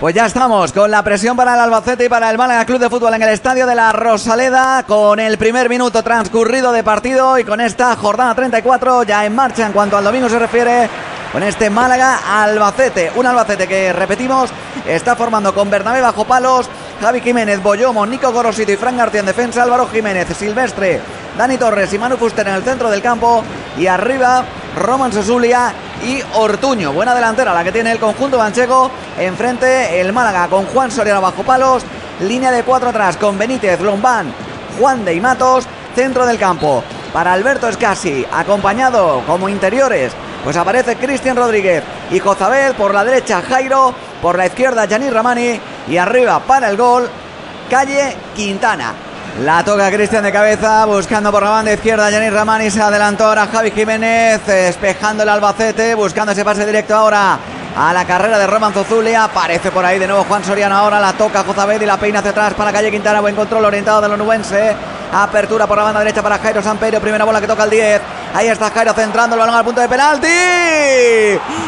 Pues ya estamos con la presión para el Albacete y para el Málaga Club de Fútbol en el estadio de la Rosaleda, con el primer minuto transcurrido de partido y con esta jornada 34 ya en marcha en cuanto al domingo se refiere. Con este Málaga Albacete, un Albacete que repetimos está formando con Bernabé bajo palos, Javi Jiménez, Boyomo, Nico Gorosito y Fran García en defensa, Álvaro Jiménez, Silvestre, Dani Torres y Manu Fuster en el centro del campo y arriba Roman Sosulia y Ortuño. Buena delantera la que tiene el conjunto manchego. Enfrente el Málaga con Juan Soriano bajo palos. Línea de cuatro atrás con Benítez, Lombán, Juan de y Matos. Centro del campo para Alberto Escasi, acompañado como interiores. Pues aparece Cristian Rodríguez y Jozabel por la derecha Jairo, por la izquierda Yanir Ramani y arriba para el gol Calle Quintana. La toca Cristian de cabeza, buscando por la banda izquierda. Yanis Ramani se adelantó ahora Javi Jiménez, despejando el Albacete, buscando ese pase directo ahora a la carrera de Roman Zozulia. Aparece por ahí de nuevo Juan Soriano. Ahora la toca Jozabed y la peina hacia atrás para Calle Quintana. Buen control orientado de los nubense. Apertura por la banda derecha para Jairo Samperio. Primera bola que toca el 10. Ahí está Jairo centrando el balón al punto de penalti.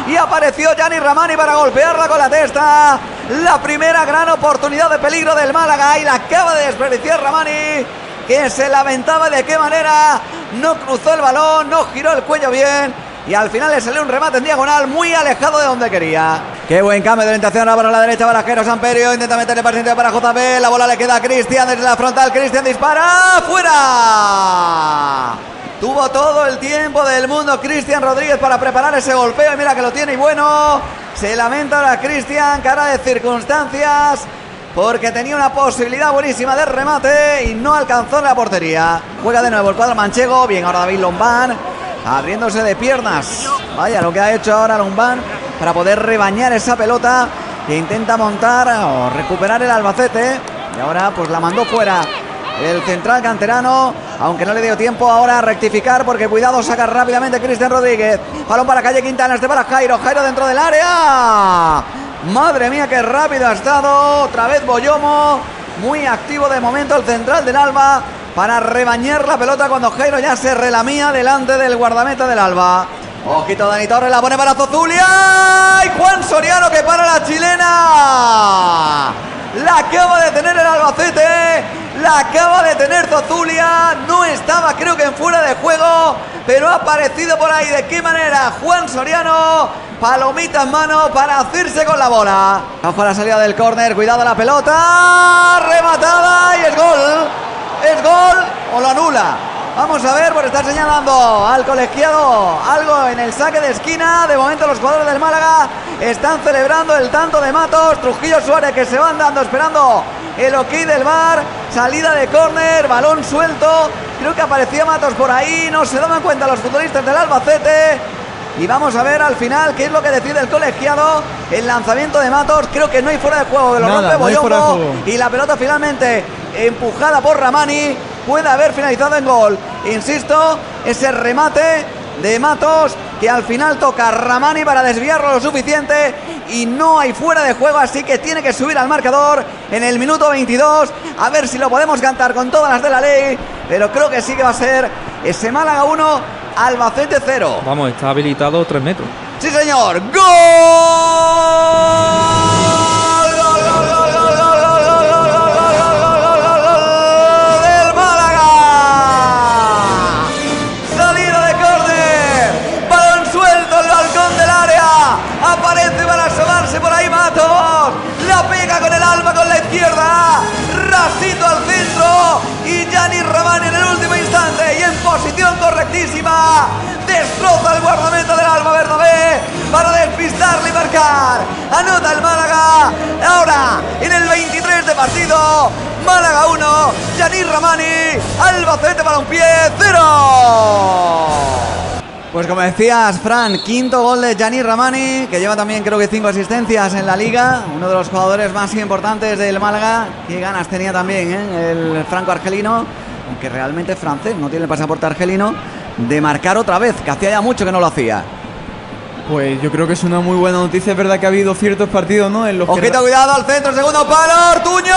Y apareció Gianni Ramani para golpearla con la testa. La primera gran oportunidad de peligro del Málaga. Y la acaba de desperdiciar Ramani. Que se lamentaba de qué manera no cruzó el balón, no giró el cuello bien y al final le salió un remate en diagonal muy alejado de donde quería. Qué buen cambio de orientación ahora para la derecha para Jero Samperio. Intenta meterle para para JB. La bola le queda a Cristian desde la frontal. Cristian dispara. ¡Fuera! Tuvo todo el tiempo del mundo Cristian Rodríguez para preparar ese golpeo. Y mira que lo tiene. Y bueno, se lamenta ahora Cristian, cara de circunstancias. Porque tenía una posibilidad buenísima de remate y no alcanzó la portería. Juega de nuevo el cuadro manchego. Bien, ahora David Lombán abriéndose de piernas. Vaya lo que ha hecho ahora Lombán para poder rebañar esa pelota que intenta montar o recuperar el Albacete. Y ahora pues la mandó fuera el central canterano, aunque no le dio tiempo ahora a rectificar porque cuidado saca rápidamente Cristian Rodríguez. Balón para calle Quintana, este para Jairo, Jairo dentro del área. Madre mía, qué rápido ha estado. Otra vez Boyomo, muy activo de momento el central del Alba para rebañar la pelota cuando Jairo ya se relamía delante del guardameta del Alba. Ojito Dani Torres, la pone para Zozulia. Y Juan Soriano que para la chilena. La acaba de tener el Albacete. Acaba de tener Zozulia. No estaba creo que en fuera de juego. Pero ha aparecido por ahí. ¿De qué manera? Juan Soriano. Palomita en mano para hacerse con la bola. Bajo la salida del córner. Cuidado la pelota. Rematada y es gol. ¿Es gol o lo anula? Vamos a ver, porque está señalando al colegiado algo en el saque de esquina. De momento los jugadores del Málaga están celebrando el tanto de Matos. Trujillo Suárez que se van dando esperando el ok del bar. Salida de córner, balón suelto. Creo que aparecía Matos por ahí. No se daban cuenta los futbolistas del Albacete. Y vamos a ver al final qué es lo que decide el colegiado. El lanzamiento de Matos. Creo que no hay fuera de juego. Que lo rompe no Y la pelota finalmente empujada por Ramani, puede haber finalizado en gol. Insisto, ese remate de Matos que al final toca Ramani para desviarlo lo suficiente y no hay fuera de juego, así que tiene que subir al marcador en el minuto 22. A ver si lo podemos cantar con todas las de la ley, pero creo que sí que va a ser ese Málaga 1, Albacete 0. Vamos, está habilitado 3 metros. Sí, señor. ¡Gol! Izquierda. Rasito al centro. Y Gianni Ramani en el último instante. Y en posición correctísima. Destroza el guardameta del Alba Bernabé. Para despistarle y marcar. Anota el Málaga. Ahora en el 23 de partido. Málaga 1. Gianni Ramani. Albacete para un pie 0. Pues como decías, Fran, quinto gol de Gianni Ramani, que lleva también creo que cinco asistencias en la liga, uno de los jugadores más importantes del Málaga. Qué ganas tenía también ¿eh? el franco argelino, aunque realmente francés, no tiene el pasaporte argelino, de marcar otra vez, que hacía ya mucho que no lo hacía. Pues yo creo que es una muy buena noticia. Es verdad que ha habido ciertos partidos, ¿no? En los que Ojito, cuidado al centro, segundo palo, Ortuño,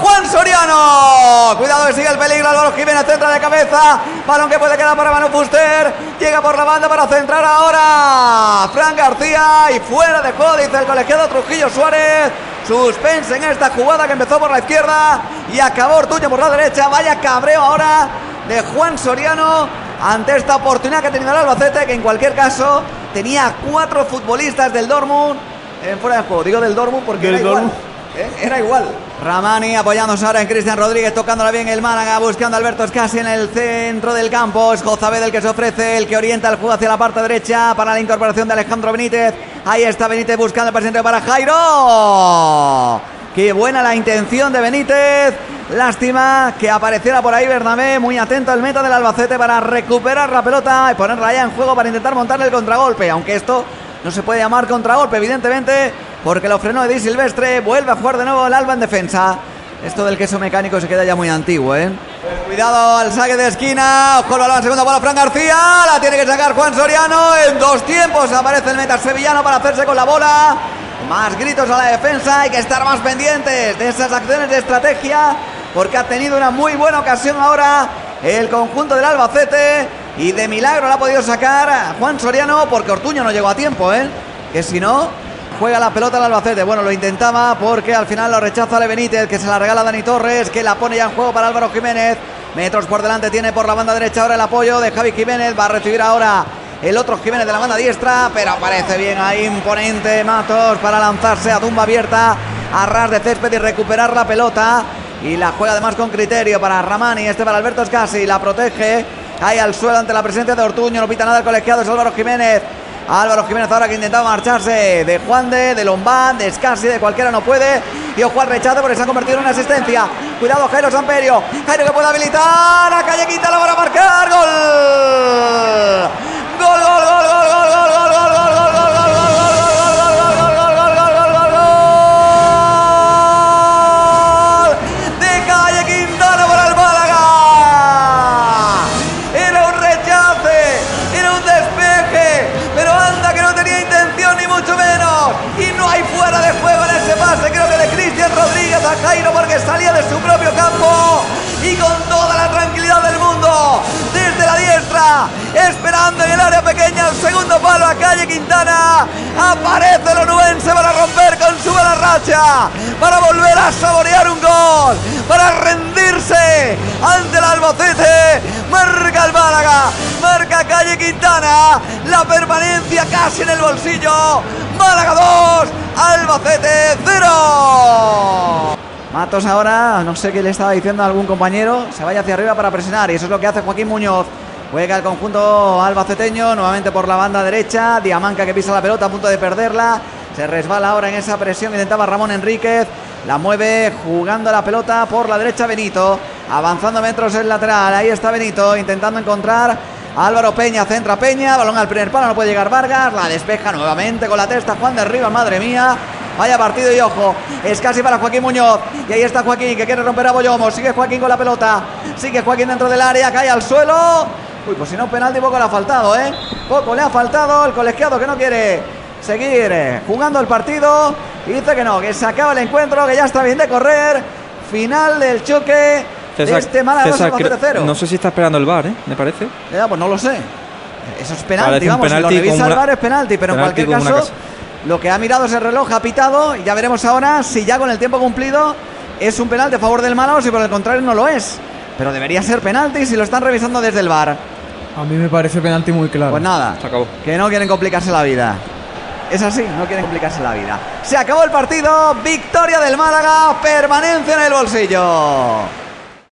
Juan Soriano. Cuidado que sigue el peligro, Álvaro Jiménez centra de cabeza. Balón que puede quedar para Manu Fuster. Llega por la banda para centrar ahora. Fran García y fuera de juego, dice el colegiado Trujillo Suárez. Suspense en esta jugada que empezó por la izquierda y acabó Ortuño por la derecha. Vaya cabreo ahora de Juan Soriano ante esta oportunidad que ha tenido el Albacete, que en cualquier caso tenía cuatro futbolistas del Dortmund en fuera de juego. Digo del Dortmund porque Del era igual. ¿eh? Era igual. Ramani apoyándose ahora en Cristian Rodríguez, tocándola bien el Málaga, buscando a Alberto Escasi en el centro del campo. Es Jozabed el que se ofrece, el que orienta el juego hacia la parte derecha para la incorporación de Alejandro Benítez. Ahí está Benítez buscando el presente para Jairo. Qué buena la intención de Benítez. Lástima que apareciera por ahí Bernabé, muy atento al meta del Albacete para recuperar la pelota y ponerla ya en juego para intentar montarle el contragolpe. Aunque esto no se puede llamar contragolpe, evidentemente, porque lo frenó Edi Silvestre. Vuelve a jugar de nuevo el Alba en defensa. Esto del queso mecánico se queda ya muy antiguo, ¿eh? Cuidado al saque de esquina. Ojo el balón, segunda bola, Fran García. La tiene que sacar Juan Soriano. En dos tiempos aparece el meta sevillano para hacerse con la bola. Más gritos a la defensa. Hay que estar más pendientes de esas acciones de estrategia. Porque ha tenido una muy buena ocasión ahora el conjunto del Albacete. Y de milagro la ha podido sacar Juan Soriano porque Ortuño no llegó a tiempo, ¿eh? Que si no, juega la pelota el Albacete. Bueno, lo intentaba porque al final lo rechaza Ale Benítez, que se la regala a Dani Torres, que la pone ya en juego para Álvaro Jiménez. Metros por delante tiene por la banda derecha ahora el apoyo de Javi Jiménez. Va a recibir ahora el otro Jiménez de la banda diestra, pero aparece bien ahí imponente Matos para lanzarse a tumba abierta a de césped y recuperar la pelota. Y la juega además con criterio para Ramani, este para Alberto Escasi, la protege. Cae al suelo ante la presencia de Ortuño, no pita nada el colegiado, es Álvaro Jiménez. Álvaro Jiménez ahora que intentaba marcharse de Juan de, de Lombán, de Escasi, de cualquiera no puede. Y ojo al rechazo porque se ha convertido en una asistencia. Cuidado Jairo Samperio. Jairo que puede habilitar a Calle Quintana para marcar. Gol. Gol, gol, gol, gol, gol, gol, gol, esperando en el área pequeña el segundo palo a Calle Quintana. Aparece el onubense para romper con su buena racha, para volver a saborear un gol, para rendirse ante el Albacete. Marca el Málaga, marca Calle Quintana, la permanencia casi en el bolsillo. Málaga 2, Albacete 0. Matos ahora, no sé qué le estaba diciendo a algún compañero, se vaya hacia arriba para presionar y eso es lo que hace Joaquín Muñoz. Juega el conjunto albaceteño, nuevamente por la banda derecha, Diamanca que pisa la pelota a punto de perderla, se resbala ahora en esa presión, intentaba Ramón Enríquez, la mueve jugando la pelota por la derecha Benito, avanzando metros el lateral, ahí está Benito intentando encontrar Álvaro Peña, centra Peña, balón al primer palo, no puede llegar Vargas, la despeja nuevamente con la testa Juan de Rivas, madre mía. Vaya partido y ojo, es casi para Joaquín Muñoz. Y ahí está Joaquín que quiere romper a Boyomo. Sigue Joaquín con la pelota. Sigue Joaquín dentro del área, cae al suelo. Uy, pues si no, penalti poco le ha faltado, ¿eh? Poco le ha faltado el colegiado que no quiere seguir eh, jugando el partido. Y dice que no, que se acaba el encuentro, que ya está bien de correr. Final del choque de este Málaga César, 2 creo- 0 no sé si está esperando el bar, ¿eh? Me parece. Ya, pues no lo sé. Eso es penalti, Parece vamos, si penalti lo revisa el VAR es penalti, pero en penalti cualquier como una caso, lo que ha mirado es el reloj, ha pitado, y ya veremos ahora si ya con el tiempo cumplido es un penalti a favor del Málaga o si por el contrario no lo es. Pero debería ser penalti si lo están revisando desde el VAR. A mí me parece penalti muy claro. Pues nada, Se acabó. que no quieren complicarse la vida. Es así, no quieren complicarse la vida. Se acabó el partido, victoria del Málaga, permanencia en el bolsillo.